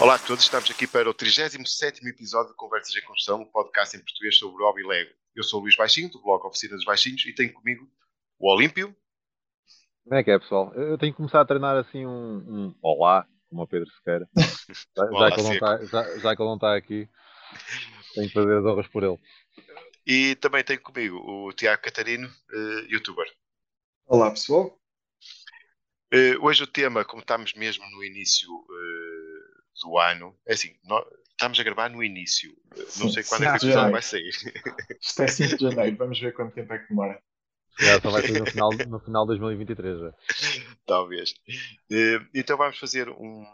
Olá a todos, estamos aqui para o 37 episódio de Conversas em Construção, um podcast em português sobre hobby Lego. Eu sou o Luís Baixinho, do blog Oficina dos Baixinhos, e tenho comigo o Olímpio. Como é que é, pessoal? Eu tenho que começar a treinar assim um, um olá, como o Pedro Sequeira. Já, já, que ele não está, já, já que ele não está aqui, tenho que fazer as honras por ele. E também tenho comigo o Tiago Catarino, uh, youtuber. Olá, pessoal. Uh, hoje o tema, como estamos mesmo no início uh, do ano, é assim, nós, estamos a gravar no início. Não sei quando é que episódio vai sair. Isto é 5 de janeiro, vamos ver quanto tempo é que demora. Já só vai ser no final, no final de 2023 já. Talvez. Então vamos fazer um.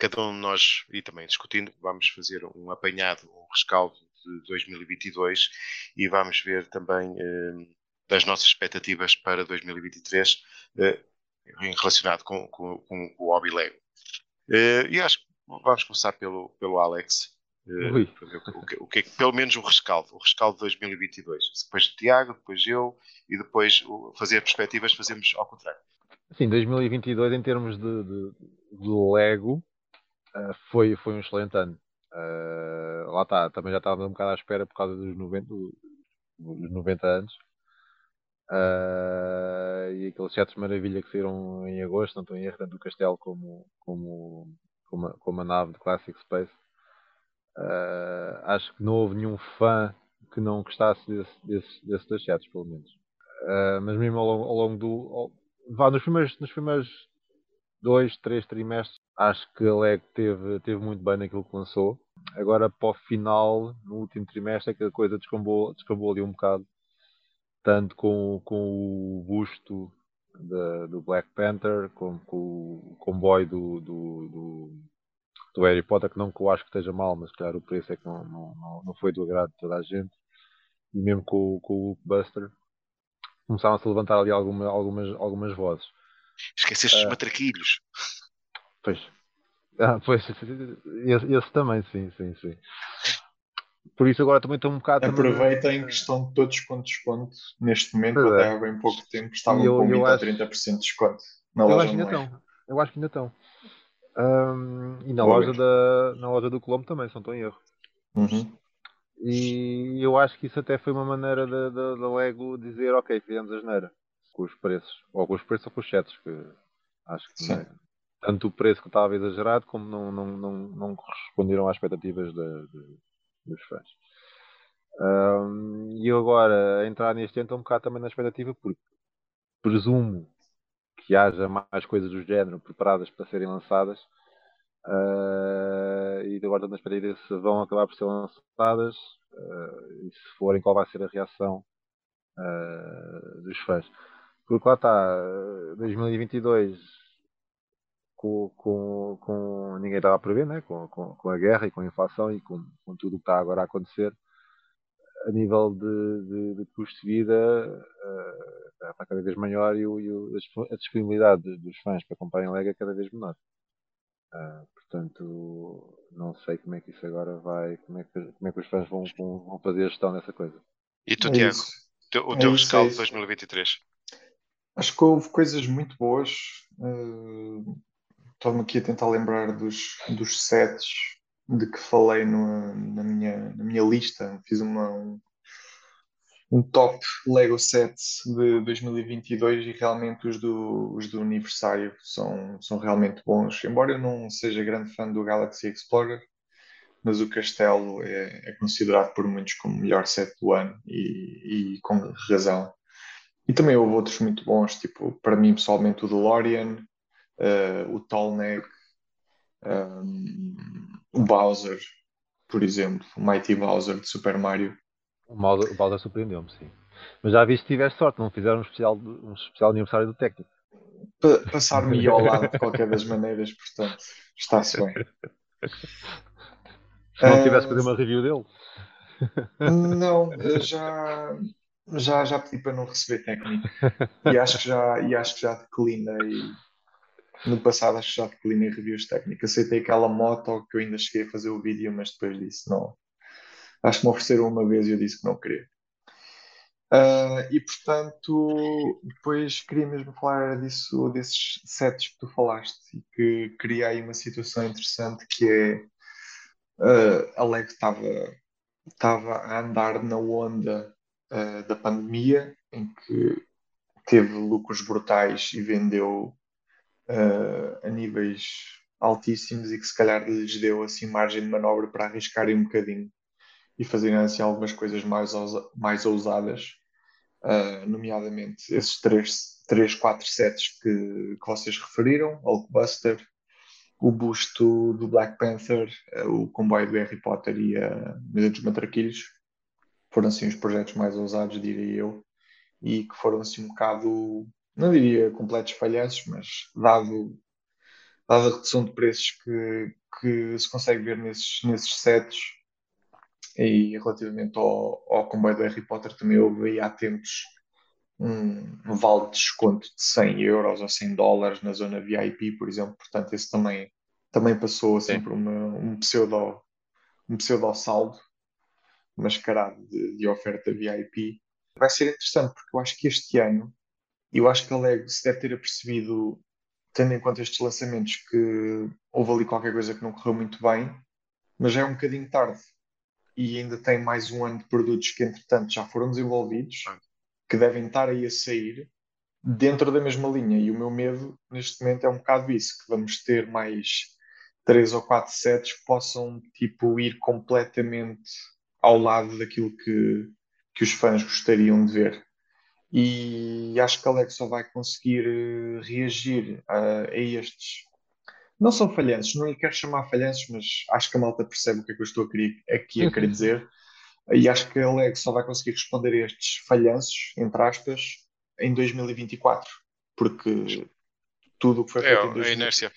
Cada um de nós, e também discutindo, vamos fazer um apanhado, um rescaldo de 2022 e vamos ver também das nossas expectativas para 2023 relacionado com, com, com o hobby Lego. E acho que vamos começar pelo, pelo Alex. Uh, o, que, o que é pelo menos o rescaldo, o rescaldo de 2022. Depois o Tiago, depois eu e depois fazer perspectivas, fazemos ao contrário. Sim, 2022 em termos de, de, de Lego uh, foi, foi um excelente ano. Uh, lá está, também já estava um bocado à espera por causa dos 90, dos 90 anos. Uh, e aqueles de maravilha que saíram em agosto, estou em erro, tanto o castelo como, como, como, a, como a nave de Classic Space. Uh, acho que não houve nenhum fã que não gostasse desse, desse, desses dois sets, pelo menos. Uh, mas mesmo ao, ao longo do. Ao, vá, nos primeiros, nos primeiros dois, três trimestres, acho que a LEG teve, teve muito bem naquilo que lançou. Agora, para o final, no último trimestre, é que a coisa descambou, descambou ali um bocado tanto com, com o busto da, do Black Panther, como com o comboio do, do, do, do, Harry Potter, que não que eu acho que esteja mal, mas claro o preço é que não, não, não foi do agrado de toda a gente, e mesmo com, com o Buster, começaram a se levantar ali alguma, algumas, algumas vozes. Esqueceste uh, os ah. matraquilhos. Pois. Ah, pois, esse, esse também, sim, sim, sim. Por isso agora também estou um bocado. Aproveitem que estão todos com desconto neste momento, pois até é. há bem pouco tempo estavam eu, com 20 ou 30% de desconto. Na eu loja acho que ainda estão. Eu acho que ainda estão. Um, e na loja, da, na loja do Colombo também, se não estou em erro. Uhum. E eu acho que isso até foi uma maneira da, Lego dizer ok, fizemos a geneira com os preços, ou com os preços ou com os sets, que acho que é, tanto o preço que estava exagerado como não, não, não, não corresponderam às expectativas de, de dos fãs. Um, e eu agora entrar neste ano estou um bocado também na expectativa porque presumo que haja mais coisas do género preparadas para serem lançadas uh, e agora estou na expectativa se vão acabar por ser lançadas uh, e se forem qual vai ser a reação uh, dos fãs. Porque lá está, 2022 com, com, com ninguém estava a prever, né? com, com, com, a guerra e com a inflação e com, com tudo o que está agora a acontecer, a nível de, de, de custo de vida uh, está cada vez maior e, o, e o, a disponibilidade dos fãs para comprarem Lego é cada vez menor. Uh, portanto, não sei como é que isso agora vai, como é que, como é que os fãs vão, vão fazer a gestão dessa coisa. E tu, é Tiago, o teu é rescaldo de 2023? Acho que houve coisas muito boas. Uh, Estou-me aqui a tentar lembrar dos, dos sets de que falei no, na, minha, na minha lista. Fiz uma, um, um top Lego sets de 2022 e realmente os do, os do aniversário são, são realmente bons. Embora eu não seja grande fã do Galaxy Explorer, mas o Castelo é, é considerado por muitos como o melhor set do ano e, e, com razão. E também houve outros muito bons, tipo, para mim pessoalmente o DeLorean, uh, o Tallneck, um, o Bowser, por exemplo, o Mighty Bowser de Super Mario. O Bowser, o Bowser surpreendeu-me, sim. Mas já vi se tiveste sorte, não fizeram um especial, um especial aniversário do técnico. Pa Passar-me ao lado de qualquer das maneiras, portanto, está-se bem. Se não tivesse uh, fazer uma review dele. Não, já, já, já pedi para não receber técnico. E acho que já, e acho que já declinei no passado que já declinei reviews técnicas. Aceitei aquela moto que eu ainda cheguei a fazer o vídeo, mas depois disse não. Acho que me ofereceram uma vez e eu disse que não queria. Uh, e portanto, depois queria mesmo falar disso, desses sets que tu falaste e que cria aí uma situação interessante que é uh, a Lego estava a andar na onda uh, da pandemia em que teve lucros brutais e vendeu uh, a níveis altíssimos e que se calhar lhes deu assim margem de manobra para arriscarem um bocadinho e fazerem assim algumas coisas mais, mais ousadas uh, nomeadamente esses três, três quatro sets que, que vocês referiram, Hulkbuster, o busto do Black Panther, uh, o comboio do Harry Potter e a Mesa dos Matraquilhos, foram assim os projetos mais ousados, diria eu, e que foram assim um bocado, não diria completos falhanços, mas dado, dado a redução de preços que, que se consegue ver nesses, nesses sets, e relativamente ao, ao comboio do Harry Potter, também houve aí há tempos um, vale de desconto de 100 euros ou 100 dólares na zona VIP, por exemplo. Portanto, esse também, também passou assim por uma, um, pseudo, um pseudo saldo mascarado de, de oferta VIP. Vai ser interessante porque eu acho que este ano, eu acho que a Lego se deve ter apercebido, tendo em conta estes lançamentos, que houve ali qualquer coisa que não correu muito bem, mas já é um bocadinho tarde e ainda tem mais um ano de produtos que, entretanto, já foram desenvolvidos, que devem estar aí a sair dentro da mesma linha. E o meu medo neste momento é um bocado isso: que vamos ter mais três ou quatro sets que possam tipo, ir completamente ao lado daquilo que, que os fãs gostariam de ver. E acho que a Alex só vai conseguir eh, reagir a, a estes não são falhanços, não lhe quero chamar falhanços, mas acho que a malta percebe o que é que eu estou a querer, aqui a querer dizer. E acho que a só vai conseguir responder a estes falhanços, entre aspas, em 2024. Porque tudo o que foi é, feito em 2024. A inércia.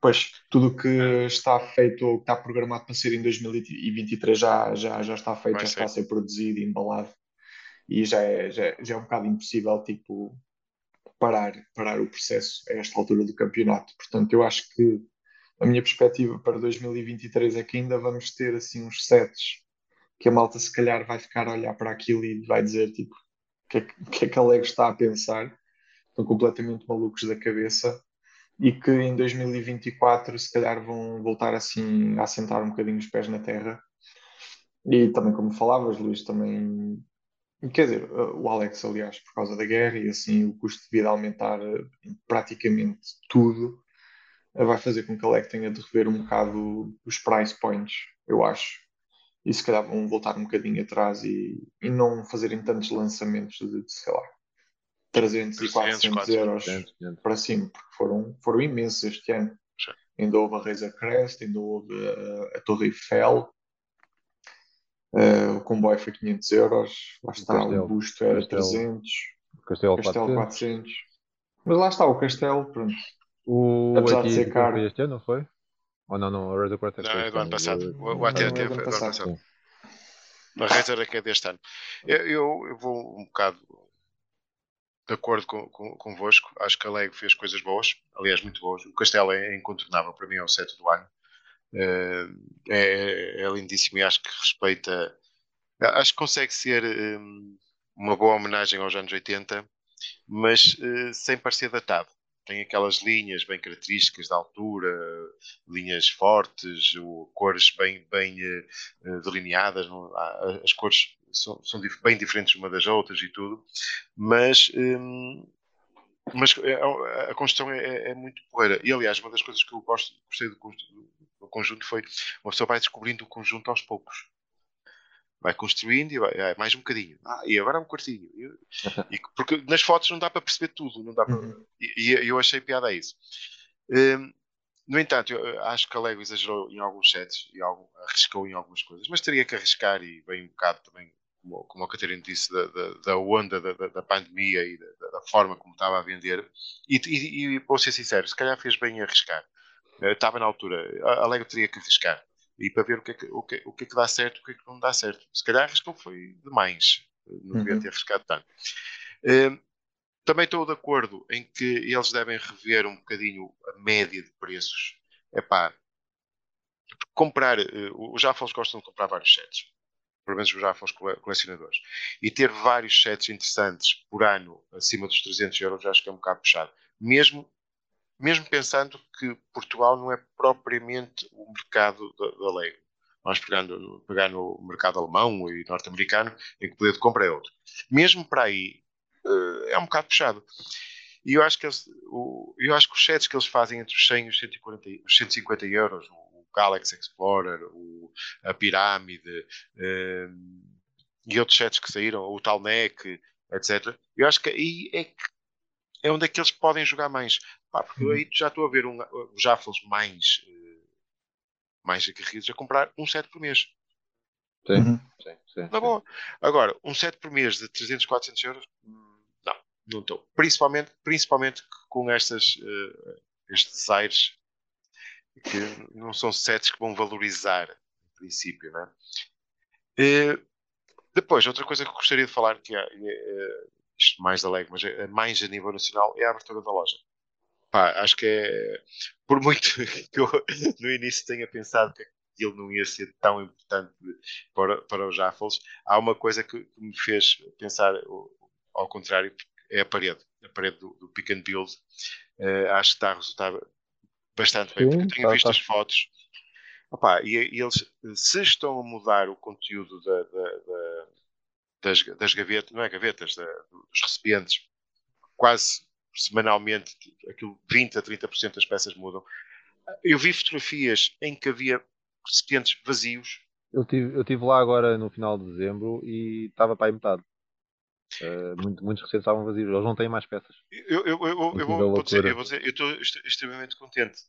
Pois, tudo o que está feito ou que está programado para ser em 2023 já, já, já está feito, vai já ser. está a ser produzido e embalado. E já é, já, já é um bocado impossível, tipo, parar, parar o processo a esta altura do campeonato. Portanto, eu acho que a minha perspectiva para 2023 é que ainda vamos ter assim uns sets que a malta se calhar vai ficar a olhar para aquilo e vai dizer tipo o que é que, que, é que a Lego está a pensar. Estão completamente malucos da cabeça. E que em 2024 se calhar vão voltar assim a assentar um bocadinho os pés na terra. E também como falavas Luís, também Quer dizer, o Alex, aliás, por causa da guerra e assim o custo de vida aumentar eh, praticamente tudo, eh, vai fazer com que a Alex tenha de rever um bocado os price points, eu acho. E se calhar vão voltar um bocadinho atrás e, e não fazerem tantos lançamentos de, de sei lá, 300 e 400 euros 500. para cima, porque foram, foram imensos este ano. Sim. Ainda houve a Razer Crest, ainda houve a, a Torre Eiffel, Uh, o comboio foi 500 euros, lá está, o, castelo, o busto era castelo, 300, o castelo, castelo 400. 400. Mas lá está, o castelo, pronto. O Apesar de ser caro. Foi este ano, não foi? Ou não, não, a Razor Quartet Não, é do ano passado. O, o AT&T foi do ano passado. A Razor é que é deste ano. Eu, eu, eu, vou um bocado de acordo com, com, convosco. Acho que a Lego fez coisas boas, aliás, muito boas. O Castelo é incontornável, para mim é o set do ano. Eh, é, é, lindíssimo e acho que respeita. Acho que consegue ser um, uma boa homenagem aos anos 80, mas uh, sem parecer datado. Tem aquelas linhas bem características da altura, linhas fortes, cores bem, bem uh, delineadas. As cores são, são, bem diferentes uma das outras e tudo, mas um, mas a, construção é, é, muito porreira. E aliás, uma das coisas que eu gosto, gostei do, o conjunto foi. Uma pessoa vai descobrindo o conjunto aos poucos. Vai construindo e vai, mais um bocadinho. Ah, e agora um quartinho. E, porque nas fotos não dá para perceber tudo. Não dá para, uhum. e, e eu achei piada a isso. Um, no entanto, acho que a Lego exagerou em alguns sets e algum, arriscou em algumas coisas, mas teria que arriscar e bem um bocado também, como, como a Catarina disse, da, da, da onda da, da, pandemia e da, forma como estava a vender. E, e, e vou ser sincero, se calhar fez bem em arriscar. Eh, estava na altura. A Lego teria que arriscar e para ver o que, é que, o, que, o que é que dá certo e o que é que não dá certo. Se calhar arriscou foi demais, não devia uhum. ter arriscado tanto. Uh, também estou de acordo em que eles devem rever um bocadinho a média de preços. É pá, comprar, uh, os Jaffles gostam de comprar vários sets. Pelo menos já para os colecionadores. E ter vários sets interessantes por ano acima dos 300 euros, acho que é um bocado puxado. Mesmo, mesmo pensando que Portugal não é propriamente o mercado da, da Lego. Nós pegando, pegar no mercado alemão e norte-americano, em que o poder de compra é outro. Mesmo para aí, eh, é um bocado puxado. E eu acho que, eles, eu acho que os sets que eles fazem entre os 100 e os, 140, os 150 euros, Galaxy Explorer, o, a Pirâmide um, e outros sets que saíram, o Talnec, etc. Eu acho que aí é, que, é onde é que eles podem jogar mais. Pá, porque uhum. aí já estou a ver um, os Jaffles mais, uh, mais aguerridos a comprar um set por mês. Sim, uhum. sim, sim, Na boa. Agora, um set por mês de 300, 400 euros, não, não estou. Principalmente, principalmente com estas, uh, estes aires que não são sets que vão valorizar, em princípio, não é? Uh, depois, outra coisa que gostaria de falar, que é, é isto mais da mas é, mais a nível nacional, é a abertura da loja. Pá, acho que é, por muito que eu no início tenha pensado que ele não ia ser tão importante para, para os Jaffles, há uma coisa que, que me fez pensar ao contrário, é a parede. A parede do, do Pick and Build. Uh, acho que está a resultar bastante bem, porque eu tenho tá, visto tá. as fotos. Opa, e, e, eles, se estão a mudar o conteúdo da, da, da, das, das gavetas, não é gavetas, dos recipientes, quase semanalmente, aquilo 20 a 30% das peças mudam. Eu vi fotografias em que havia recipientes vazios. Eu tive, eu tive lá agora no final de dezembro e estava para aí metade. Uh, muito, muitos recipientes estavam vazios, eles não têm mais peças. Eu, eu, eu, eu vou, vou, dizer, eu vou dizer, eu estou extremamente contente.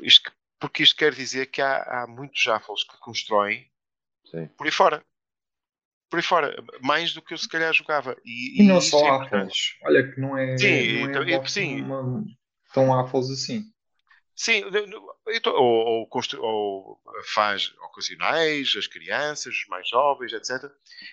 Isto, porque isto quer dizer que há, há muitos Jaffles que constroem Sim. por aí fora. Por aí fora, mais do que eu se calhar jogava. E, e não só é Apples. Olha que não é, sim, não é então, sim. Uma, tão Apples assim. Sim, ou, ou, ou, faz ocasionais, as crianças, os mais jovens, etc.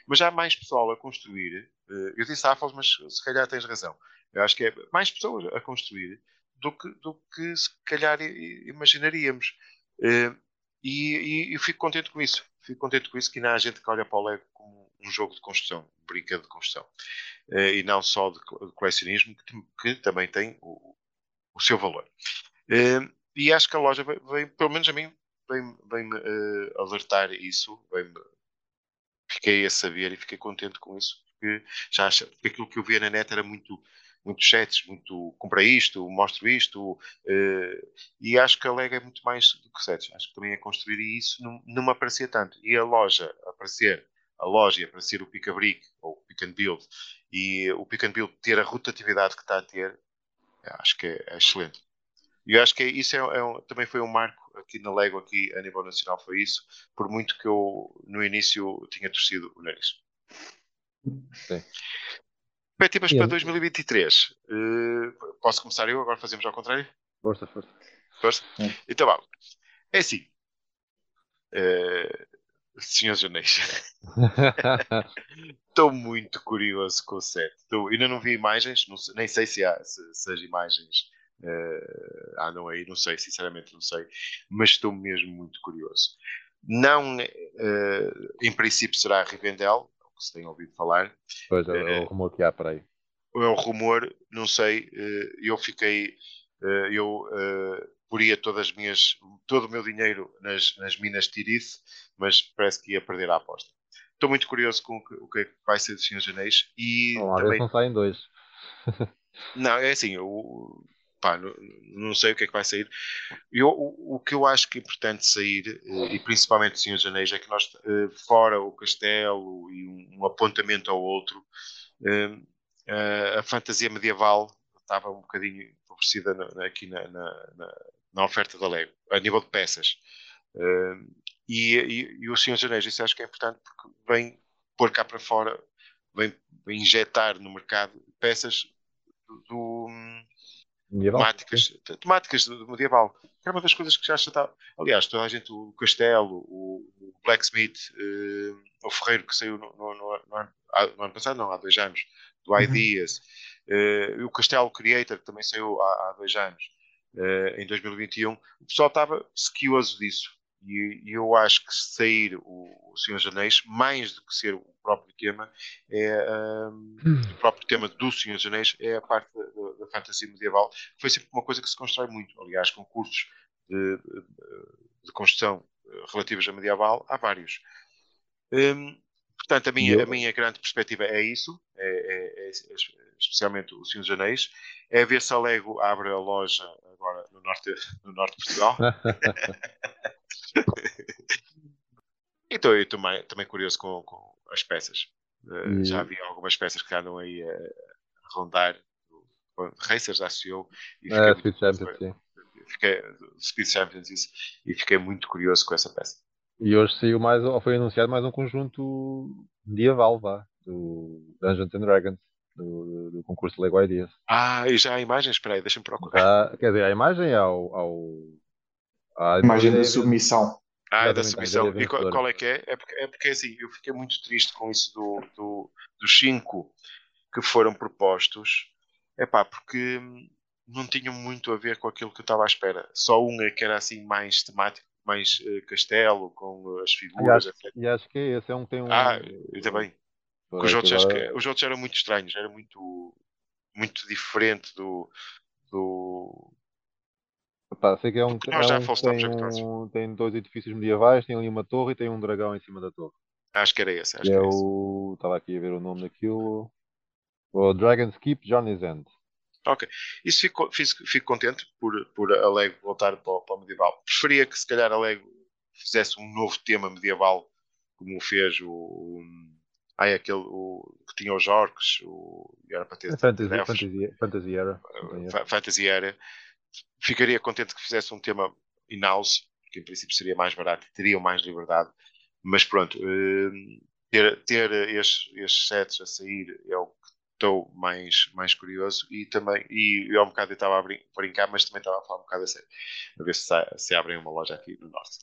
Mas há mais pessoal a construir. Eh, eu disse Affles, mas se calhar tens razão. Eu acho que é mais pessoas a construir do que, do que se calhar imaginaríamos. Eh, e, e, eu fico contente com isso. Fico contente com isso que ainda há gente que olha para o Lego como um jogo de construção, brinquedo de construção. Eh, e não só de colecionismo, que, que também tem o, o seu valor. E acho que a loja vem, pelo menos a mim, vem-me vem uh, alertar isso. Vem fiquei a saber e fiquei contente com isso. Porque já porque aquilo que eu via na net era muito muitos sets, muito compra isto, mostro isto, uh, e acho que a Lego é muito mais do que sets. Acho que também é construir isso não, não me aparecia tanto. E a loja aparecer, a loja aparecer o Pick a Brick ou o Pick and Build, e o Pick and Build ter a rotatividade que está a ter, acho que é, é excelente. E eu acho que isso é, é um, também foi um marco aqui na Lego, aqui a nível nacional, foi isso, por muito que eu no início tinha torcido o nariz. Sim. Expectativas para 2023. Uh, eh, posso começar eu? Agora fazemos ao contrário? Força, força. Força? É. Então. É assim. Uh, Senhores. Estou muito curioso com o set. Estou, ainda não vi imagens, não, nem sei se, há, se, se as imagens Uh, ah, não aí, não sei, sinceramente não sei, mas estou mesmo muito curioso. Não, uh, em princípio será a Rivendell, é o que se tem ouvido falar. Pois é, é o rumor que há para aí. É o rumor, não sei, uh, eu fiquei, eu poria todas as minhas, todo o meu dinheiro nas, nas minas de Tirith, mas parece que ia perder a aposta. Estou muito curioso com o que, o que vai ser dos Senhor Anéis e Bom, também... não saem dois. não, é assim, eu, pá, não, não, sei o que é que vai sair. Eu, o, o, que eu acho que é importante sair, eh, e principalmente o Senhor Anéis, é que nós, eh, fora o castelo e um, um apontamento ao outro, eh, a fantasia medieval estava um bocadinho empobrecida aqui na, na, na, na, oferta da Lego, a nível de peças. E, e, e, o Senhor dos Anéis, isso acho que é importante porque vem pôr cá para fora, vem, vem injetar no mercado peças do, do Medieval. Temáticas, temáticas do medieval. é uma das coisas que já está. Aliás, toda a gente, o Castelo, o, o Blacksmith, uh, o Ferreiro que saiu no, no, no, no, ano, no, ano, passado, não, há dois anos, do uhum. Ideas, uh, o Castelo Creator que também saiu há, há dois anos, uh, em 2021. O pessoal estava sequioso disso. E, e eu acho que sair o, o Senhor dos Anéis, mais do que ser o próprio tema, é um, o próprio tema do Senhor dos Anéis é a parte da, da, fantasia medieval. Foi sempre uma coisa que se constrói muito. Aliás, concursos de, de, construção relativos a medieval, há vários. Um, portanto, a minha, a minha grande perspectiva é isso, é, é, é especialmente o Senhor dos Anéis, é ver se a Lego abre a loja agora no norte, no norte de Portugal. então, eu também, também curioso com, com as peças. Uh, já vi algumas peças que andam aí a, a rondar. Racers, eu. E é, Speed Champions, sim. Fiquei, Speed Champions, isso, e fiquei muito curioso com essa peça. E hoje saiu mais, ou foi anunciado mais um conjunto medieval, vá, do Dungeons and Dragons, do, do concurso Lego Ideas. Ah, e já há imagens? Espera aí, deixa-me procurar. Já, quer dizer, a imagem ao... ao a imagem da submissão. Ah, é da submissão. E qual, qual, é que é? É porque, é porque assim, eu fiquei muito triste com isso do, do, dos cinco que foram propostos. É pá, porque não tinham muito a ver com aquilo que eu estava à espera. Só um é que era assim mais temático, mais uh, castelo, com as figuras, e acho, etc. E acho que é esse, é um tem um. Ah, eu também. Os outros, acho que, os outros eram muito estranhos, era muito, muito diferente do. do... Epá, sei que é um, nós é já um, tem, um, tem dois edifícios medievais, tem ali uma torre e tem um dragão em cima da torre. Acho que era esse. Acho que é o... Estava aqui a ver o nome daquilo. O Dragon's Keep Johnny's End. Ok. Isso fico, fico, fico contente por, por a Lego voltar para, para o medieval. Preferia que se calhar a Lego fizesse um novo tema medieval, como fez o. o ai, aquele o, que tinha os orcs, o, era para ter. Fantasy, fantasy, fantasy era. Fantasy era. Ficaria contente que fizesse um tema in-house, que em princípio seria mais barato e teriam mais liberdade. Mas pronto, eh, ter, ter estes, estes sets a sair é o que estou mais, mais curioso e também, e eu um bocado estava a brin brincar, mas também estava a falar um bocado a sério, a ver se, se abrem uma loja aqui no Norte.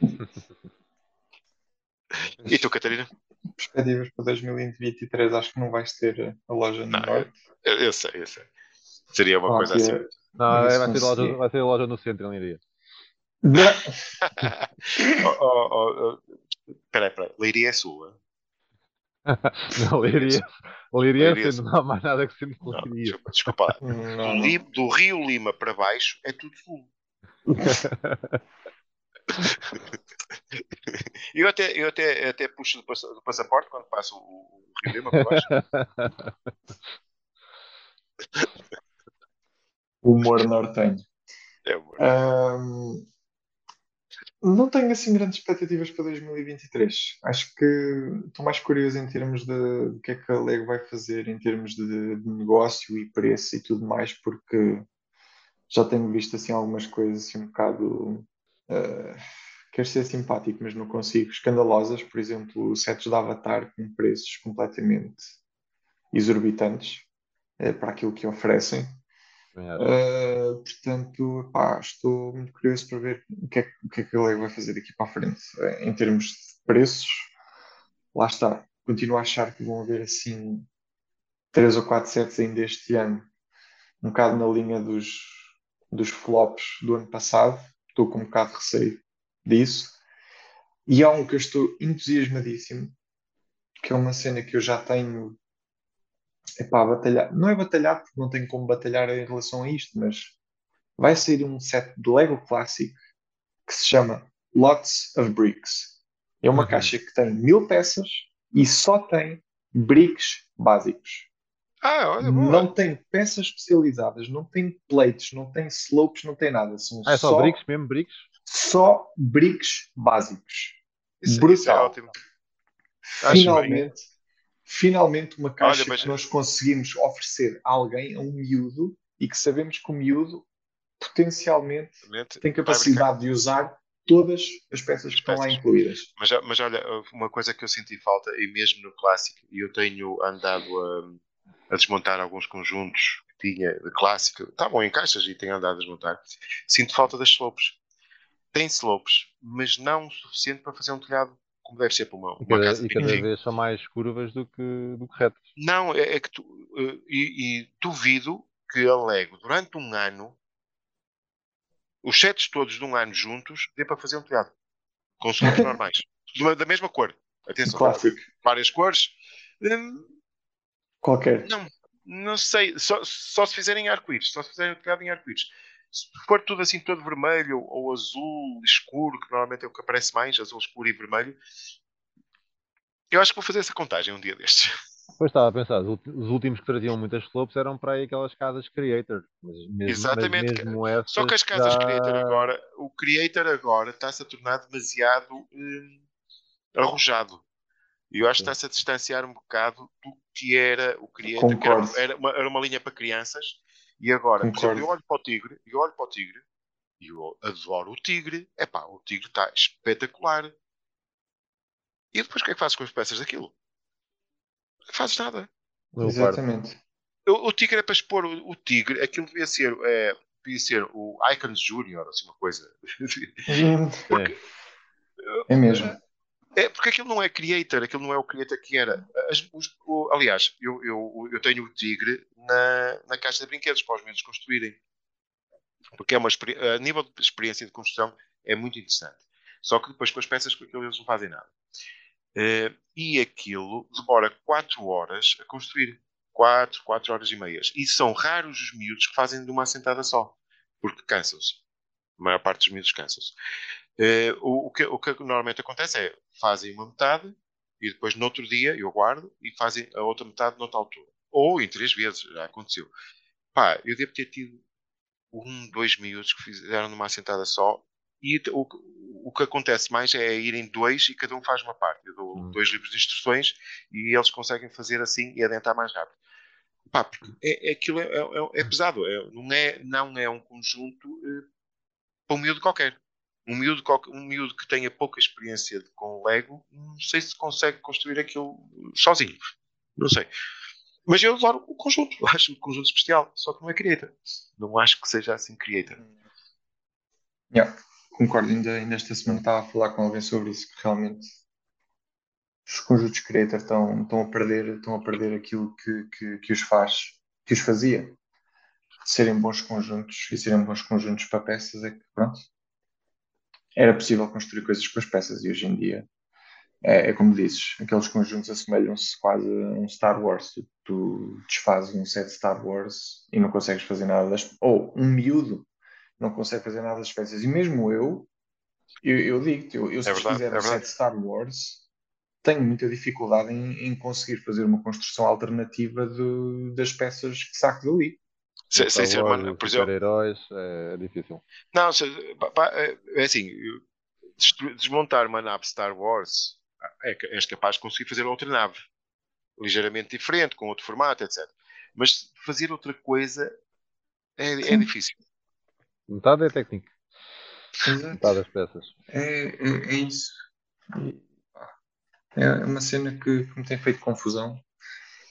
e tu, Catarina? Perspectivas para 2023, acho que não vais ter a loja no não, Norte. Eu, eu, sei, eu sei. Seria uma ah, coisa assim. Não, vai, ser loja, vai ser a loja no centro, em Leiria. oh, oh, oh, oh. Peraí, peraí. Leiria é sua? não, Leiria, Leiria não há mais nada que se não, Leiria. Desculpa, do, do, Rio Lima para baixo é tudo sul. eu até, eu até, até puxo do, do passaporte quando passo o, o Rio Lima para baixo. Humor nortenho. É humor. Um, não tenho assim grandes expectativas para 2023. Acho que estou mais curioso em termos de, de que é que a Lego vai fazer em termos de, de, negócio e preço e tudo mais, porque já tenho visto assim algumas coisas assim um bocado uh, quero ser simpático, mas não consigo, escandalosas, por exemplo, sets de Avatar com preços completamente exorbitantes uh, para aquilo que oferecem. Uh, portanto, pá, estou muito curioso para ver o que, é, o que é que a Lego vai fazer daqui para a frente. Eh, em termos de preços, lá está. Continuo a achar que vão haver assim três ou quatro sets ainda este ano, um bocado na linha dos, dos flops do ano passado. Estou com um bocado de receio disso. E há um que eu estou entusiasmadíssimo, que é uma cena que eu já tenho epá, batalhar. Não é batalhar porque não tenho como batalhar em relação a isto, mas vai sair um set de Lego Classic que se chama Lots of Bricks. É uma uhum. caixa que tem mil peças e só tem bricks básicos. Ah, olha, não tem peças especializadas, não tem plates, não tem slopes, não tem nada. São ah, é só, só bricks mesmo, bricks? Só bricks básicos. Isso, Brutal. Isso é ótimo. Finalmente, finalmente uma caixa Olha, mas... que nós conseguimos oferecer a alguém, a um miúdo, e que sabemos que o miúdo potencialmente tem capacidade de usar todas as peças que estão lá incluídas. Mas, mas olha, uma coisa que eu senti falta, e mesmo no clássico, e eu tenho andado a, a, desmontar alguns conjuntos que tinha de clássico, estavam em caixas e tenho andado a desmontar, sinto falta das slopes. Tem slopes, mas não o suficiente para fazer um telhado como deve ser para uma, uma cada, casa E cada vez são mais curvas do que, do que retas. Não, é, é que tu, uh, e, e, duvido que a Lego, durante um ano, os sets todos de um ano juntos, dê para fazer um telhado. com slopes normais. Da mesma cor. Atenção, Clássico. várias cores. Hum, Qualquer. não, não sei. Só, só se fizerem arco-íris. Só se fizerem pegado em arco-íris. Se for tudo assim, todo vermelho ou azul escuro, que normalmente é o que aparece mais, azul escuro e vermelho, eu acho que vou fazer essa contagem um dia destes. Depois estava a pensar, os últimos que traziam muitas slopes eram para aí aquelas casas creator. Mas mesmo, Exatamente, Mas mesmo Só que as casas já- Creator agora, o Creator agora está-se a tornar demasiado hum, arrojado. E eu acho que está-se a distanciar um bocado do que era o Creator, que era, Concordo. era uma, era uma linha para crianças. E agora, exemplo, Concordo. eu olho para o Tigre, eu olho para o Tigre, e eu adoro o Tigre. Epá, o Tigre está espetacular. E depois o que é que fazes com as peças daquilo? Não fazes nada. Exatamente. O, o Tigre é para expor o, o Tigre, aquilo devia ser, é, devia ser o Icons Junior, assim, uma coisa. Porque, É mesmo. é, porque aquilo não é creator, aquilo não é o creator que era. As- os- o- aliás, eu, eu, eu tenho o Tigre na, na caixa de brinquedos para os meus construírem. Porque é uma a nível de experiência de construção é muito interessante. Só que depois com as peças aquilo eles não fazem nada. Eh, e aquilo demora 4 horas a construir. 4, 4 horas e meias. E são raros os miúdos que fazem de uma assentada só. Porque cansam-se. A maior parte dos miúdos cansam-se. Eh, o, o que, o que normalmente acontece é fazem uma metade e depois no outro dia eu guardo e fazem a outra metade noutra altura. Ou em três vezes, já aconteceu. Pá, eu devo ter tido um, dois miúdos que fizeram numa assentada só e o, que- o que acontece mais é irem dois e cada um faz uma parte. Eu dou Hum. dois livros de instruções e eles conseguem fazer assim e adentrar mais rápido. Pá, é, é, aquilo é, é- é pesado. É, não, é, não é um conjunto eh, para um miúdo qualquer. Um miúdo, um miúdo que tenha pouca experiência com Lego, não sei se consegue construir aquilo sozinho. Não sei. Mas eu adoro o conjunto. Acho o conjunto especial. Só que não é creator. Não acho que seja assim creator. Yeah, concordo. Ainda, ainda esta semana estava a falar com alguém sobre isso, que realmente os conjuntos creator estão, estão a perder, estão a perder aquilo que, que, que os faz, que os fazia. De serem bons conjuntos e serem bons conjuntos para peças é que pronto. Era possível construir coisas com as peças e hoje em dia é, é como dizes, aqueles conjuntos assemelham-se quase a um Star Wars. Tu, tu desfazes um set Star Wars e não consegues fazer nada das, ou um miúdo não consegue fazer nada das peças. E mesmo eu, eu, eu digo-te, eu, eu se É verdade, fizer é um set Star Wars, tenho muita dificuldade em, em conseguir fazer uma construção alternativa do- das peças que saco dali. Se- sem ser uma, por exemplo, super-heróis, é difícil. Não, se- pá, pá, é é assim, desmontar uma nave Star Wars é, és capaz de conseguir fazer outra nave ligeiramente diferente, com outro formato, etc. Mas fazer outra coisa é, é difícil. Metade é técnico, metade das peças. É, é, é isso. É uma cena que, que me tem feito confusão.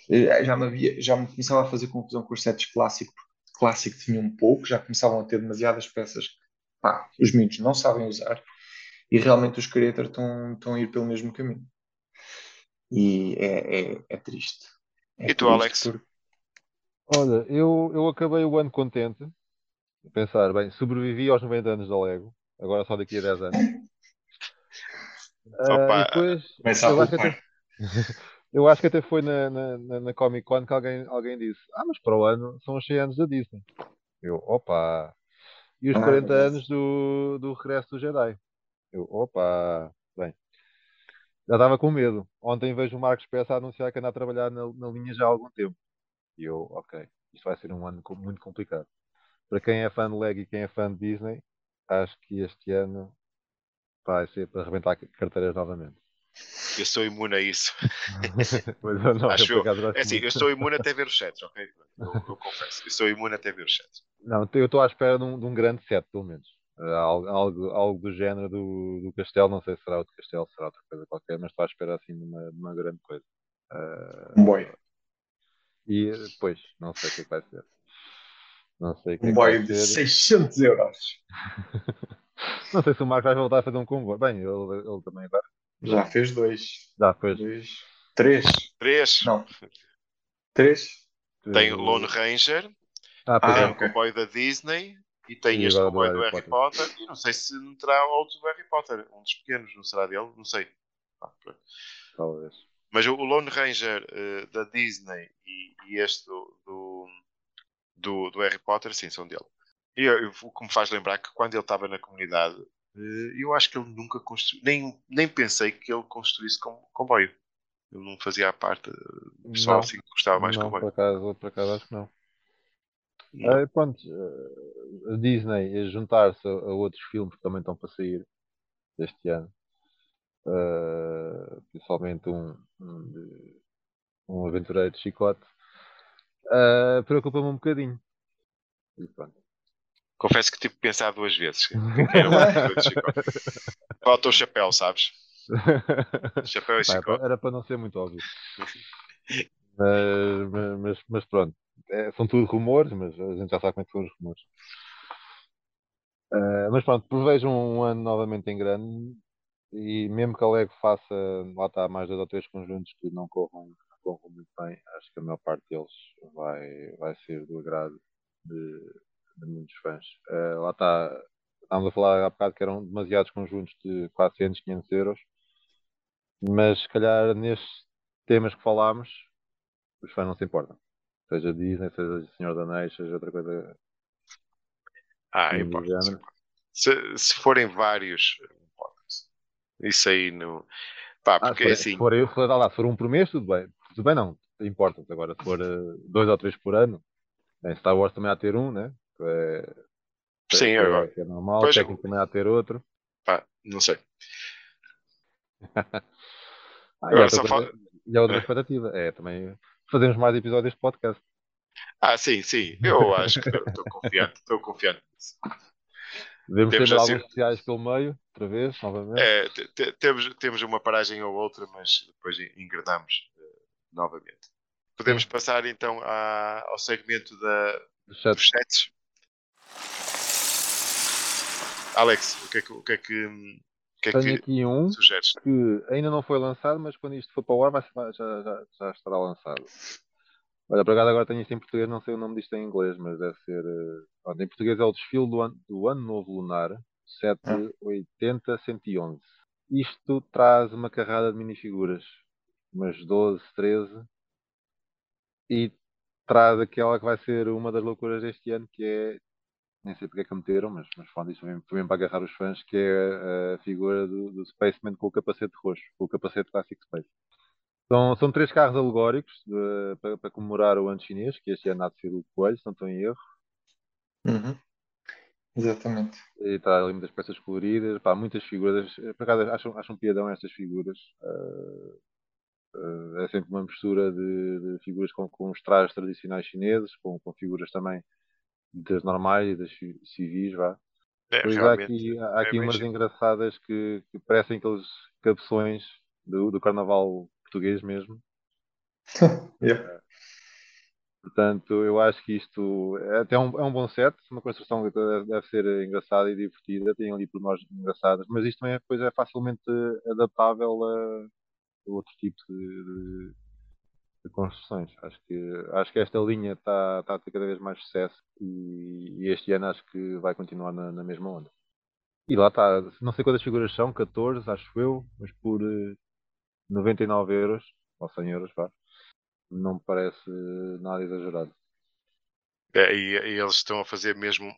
Eh, Já me, havia, já me começava a fazer confusão com os sets clássicos, porque clássico tinha um pouco, já começavam a ter demasiadas peças que pá, os miúdos não sabem usar e realmente os creators estão, estão a ir pelo mesmo caminho. E é, é, é triste. É E tu, triste Alex? porque- Olha, eu, eu acabei o ano contente. a Pensar, bem, sobrevivi aos 90 anos da Lego, agora só daqui a 10 anos. Ah, Opa, e depois, Começa a eu acho, até, eu acho que até foi na, na, na- Comic Con que alguém, alguém disse: Ah, mas para o ano são os 100 anos da Disney. Eu, opa! E os Ah, 40 verdade. anos do, do regresso do Jedi. Eu, opa! Bem, já estava com medo. Ontem vejo o Marcos Peça a anunciar que anda a trabalhar na, na linha já há algum tempo. E eu, ok, isto vai ser um ano co- muito complicado. Para quem é fã de Lego e quem é fã de Disney, acho que este ano vai ser para arrebentar ca- carteiras novamente. eu sou imune a isso. Mas eu não, Acho eu, por eu. acaso, gosto É assim, muito. eu sou imune até ver os sets, ok? Eu, eu confesso. Eu sou imune até ver os sets. Não, eu estou à espera de um, de um grande set, pelo menos. Algo, algo, algo do género do, do Castelo, não sei se será outro Castelo, será outra coisa qualquer, mas estou à espera assim de uma, de uma grande coisa. Uh, Um boy. e depois, não sei o que é que vai ser. Não sei o que é Um que vai boy de ser. 600 euros. Não sei se o Marco vai voltar a fazer um comboio. Bem, ele, ele também agora. Já fez dois. Já, depois. dois três. Três. Não. Três? Tem o Lone Ranger, Ah, Ah, tem é. o ok. comboio da Disney e tem E este comboio do Harry Harry Potter. E não sei se não terá outro do Harry Potter, um dos pequenos, não será dele? Não sei. Ah. Talvez. Mas o Lone Ranger eh, da Disney e, e este do, do, do, do Harry Potter, sim, são dele. E o que me faz lembrar que quando ele estava na comunidade, eh, eu acho que ele nunca construiu, nem, nem pensei que ele construísse com, comboio. Ele não fazia parte eh, do pessoal Não. assim que gostava mais não, por comboio. acaso, por acaso acho que não. Ah, pronto, ah, a Disney a juntar-se a, a outros filmes que também estão para sair este ano, ah, principalmente um, um, de- um aventureiro de chicote, ah, preocupa-me um bocadinho. E pronto. Confesso que tive que pensar duas vezes. Chicote. Falta o chapéu, sabes? Chapéu e era, chicote. era para não ser muito óbvio. Mas, mas, mas pronto, É, são tudo rumores, mas a gente já sabe como é que são os rumores. Ah, mas pronto, prevejo um ano novamente em grande e mesmo que a Lego faça, lá está, mais dois ou três conjuntos que não corram, corram muito bem, acho que a maior parte deles vai, vai ser do agrado de, de muitos fãs. Ah, lá está, estávamos a falar há bocado que eram demasiados conjuntos de 400, 500 euros, mas se calhar nestes temas que falámos, os fãs não se importam. Seja Disney, seja Senhor da Anéis, seja outra coisa Ah, importa. género. Se, se forem vários. Isso aí não. Pá, Ah, se porque é se assim. for, eu, se for, lá, se for um por mês, tudo bem. Tudo bem, não. Importa. Agora, se for eh, dois ou três por ano, em Star Wars também há de ter um, né? Que é, Sim, que agora. é, é normal. Pois, técnico também há de ter outro. Pá, não sei. Ah, e Agora só outra, coisa- falta. e há outra É. expectativa. É também fazermos mais episódios de podcast. Ah, sim, sim. Eu acho que estou confiante. Estou confiante nisso. Devemos ter Temos mais assim- alguns sociais pelo meio, outra vez, novamente. É, te- te- temos, temos uma paragem ou outra, mas depois engrenamos eh, novamente. Podemos passar então à- ao segmento da, chat. dos sets. Alex, o que é que, o que, é que, o que, é Tenho que aqui um sugeres? que ainda não foi lançado, mas quando isto for para o ar vai, já, já, já estará lançado. Olha, por acaso agora tenho isto em português, não sei o nome disto em inglês, mas deve ser. pronto, em português é o desfile do ano, do ano Novo Lunar 780-111. Isto traz uma carrada de minifiguras, umas 12, 13, e traz aquela que vai ser uma das loucuras deste ano, que é. Nem sei porque é que meteram, mas, mas pronto, isto foi mesmo, para agarrar os fãs, que é a figura do, do Spaceman com o capacete roxo, com o capacete Classic Space. São, são três carros alegóricos eh, para, para comemorar o ano chinês, que este ano há de ser o Coelho, se não estou em erro. Uhum. Exatamente. E está ali muitas peças coloridas, pá, muitas figuras. Por acaso acham, acham piadão estas figuras. Eh, eh, é sempre uma mistura de, de figuras com, com os trajes tradicionais chineses, com, com figuras também das normais e das ci- civis, vá. É, Pois há aqui, há é aqui bem umas engraçadas que, que parecem aqueles cabeções do, do carnaval português mesmo. Yeah. Portanto, eu acho que isto é até um, é um bom set, uma construção que deve, deve ser engraçada e divertida, tem ali pormenores engraçadas, mas isto também é, depois é facilmente adaptável a outro tipo de, de- construções. Acho que, acho que esta linha está está a ter cada vez mais sucesso e, e este ano acho que vai continuar na, na mesma onda. E lá está, não sei quantas figuras são, 14, acho eu, mas por eh, 99 euros, ou 100 euros, vá, não me parece nada exagerado. É, e, e eles estão a fazer mesmo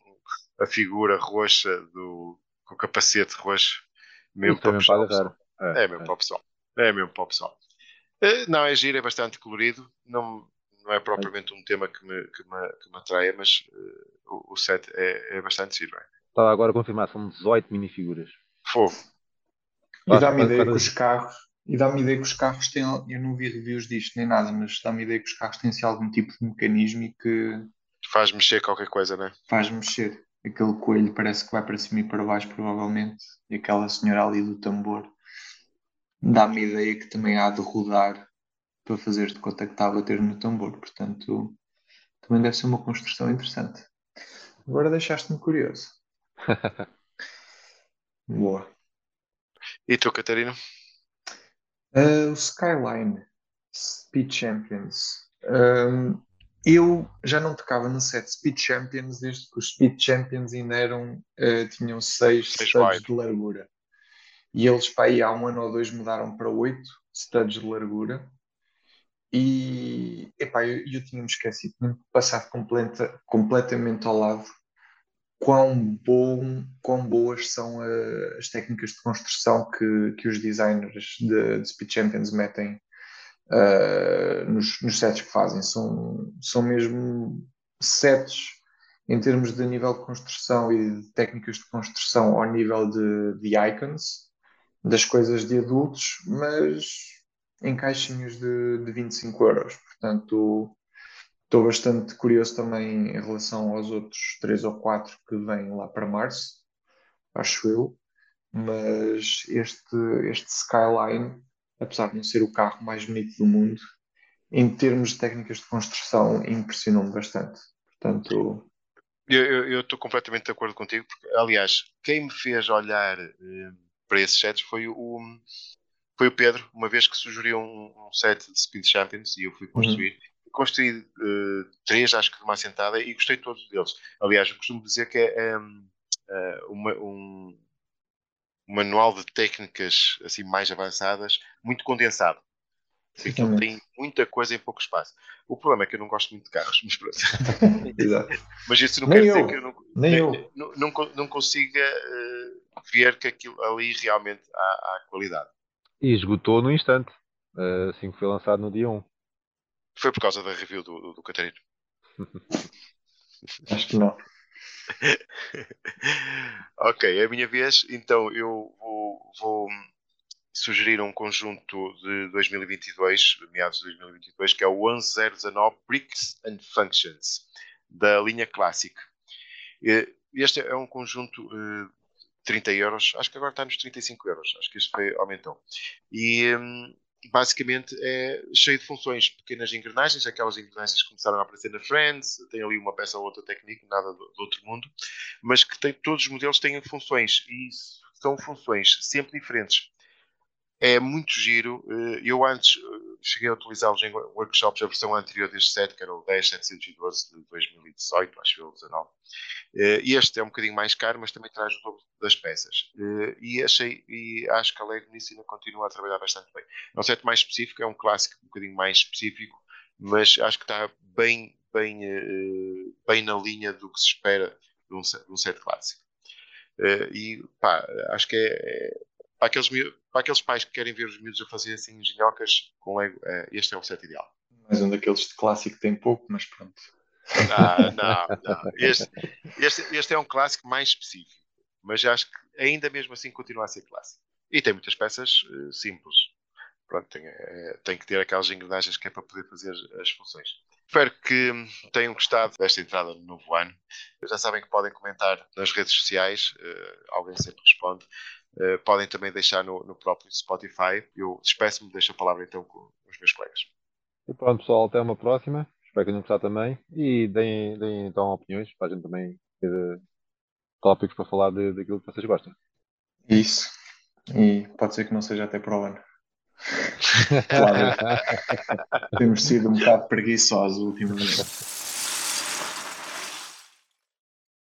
a figura roxa do, com o capacete roxo, mesmo Isso é para mesmo pessoal. agarrar. É mesmo para o pessoal. É mesmo para o pessoal. Eh, Não, é giro, é bastante colorido. Não, não é propriamente um tema que me, que me, que me atraia, mas eh, o, o set é, é bastante giro. É. Estava agora a confirmar, são 18 minifiguras. Fogo. E dá-me ideia para- que os carros, e dá-me ideia que os carros têm, eu não vi reviews disto nem nada, mas dá-me ideia que os carros têm assim, algum tipo de mecanismo e que Faz mexer qualquer coisa, né? faz mexer. Aquele coelho parece que vai para cima e para baixo, provavelmente, e aquela senhora ali do tambor dá-me ideia que também há de rodar para fazer de conta que está a bater no tambor, portanto, também deve ser uma construção interessante. Agora deixaste-me curioso. Boa. E tu, Catarina? Uh, o Skyline Speed Champions. Um, eu já não tocava no set Speed Champions desde que os Speed Champions ainda eram, uh, tinham 6 studs de largura. E eles, para aí, há um ano ou dois, mudaram para 8 studs de largura. E epá, eu, eu tinha-me esquecido, tinha passado completa, completamente ao lado quão, bom, quão boas são uh, as técnicas de construção que, que os designers de, de Speed Champions metem uh, nos, nos sets que fazem. São, são mesmo sets em termos de nível de construção e de técnicas de construção ao nível de, de icons, das coisas de adultos, mas em caixinhos de, de 25 euros. Portanto, estou bastante curioso também em relação aos outros três ou quatro que vêm lá para março, acho eu. Mas este, este Skyline apesar de não ser o carro mais bonito do mundo, em termos de técnicas de construção, impressionou-me bastante. Portanto. Eu estou completamente de acordo contigo, porque, aliás, quem me fez olhar eh, para esses sets foi o, foi o Pedro, uma vez que sugeriu um, um set de Speed Champions e eu fui construir. Uhum. Construí uh, três, acho que de uma assentada, e gostei de todos deles. Aliás, eu costumo dizer que é um, uh, uma, um, um manual de técnicas assim mais avançadas, muito condensado. Aquilo tem muita coisa em pouco espaço. O problema é que eu não gosto muito de carros, mas pronto. mas isso não nem quer eu. dizer que eu não, nem nem, eu. não, não, não consiga uh, ver que aquilo ali realmente há, há, qualidade. E esgotou no instante, uh, assim que foi lançado no dia 1. Foi por causa da review do, do, do Catarino. Acho que não. ok, é a minha vez. Então eu vou, vou, sugerir um conjunto de 2022, meados de 2022, que é o 11019 Bricks and Functions, da linha Classic. Este é um conjunto de 30 euros, acho que agora está nos 35 euros, acho que este foi, aumentou. E hum, basicamente é cheio de funções, pequenas engrenagens, aquelas engrenagens que começaram a aparecer na Friends, tem ali uma peça ou outra técnica, nada do, do, outro mundo, mas que tem, todos os modelos têm funções e são funções sempre diferentes. É muito giro. Eh, eu antes eh, cheguei a utilizá-los em workshops, a versão anterior deste set, que era o 10712 de 2018, acho que o 19. E este é um bocadinho mais caro, mas também traz o dobro das peças. E achei, e acho que a Lego nisso ainda continua a trabalhar bastante bem. É um set mais específico, é um clássico um bocadinho mais específico, mas acho que está bem, bem, eh, bem na linha do que se espera de um set, clássico. E pá, acho que é, é para aqueles, para aqueles pais que querem ver os miúdos a fazer assim engenhocas com Lego, é, este é o set ideal. Mais um daqueles de clássico tem pouco, mas pronto. Não, não, não. Este, este, este é um clássico mais específico, mas acho que ainda mesmo assim continua a ser clássico. E tem muitas peças uh, simples. Pronto, tem, é, tem que ter aquelas engrenagens que é para poder fazer as funções. Espero que tenham gostado desta entrada no novo ano. Já sabem que podem comentar nas redes sociais, uh, alguém sempre responde. Uh, podem também deixar no, no próprio Spotify. Eu despeço-me, deixo a palavra então com os meus colegas. E pronto, pessoal, até uma próxima. Espero que tenham gostado também. E deem, deem então opiniões para a gente também ter eh, tópicos para falar de, daquilo que vocês gostam. Isso. E pode ser que não seja até para o ano. claro. Temos sido um bocado preguiçosos ultimamente.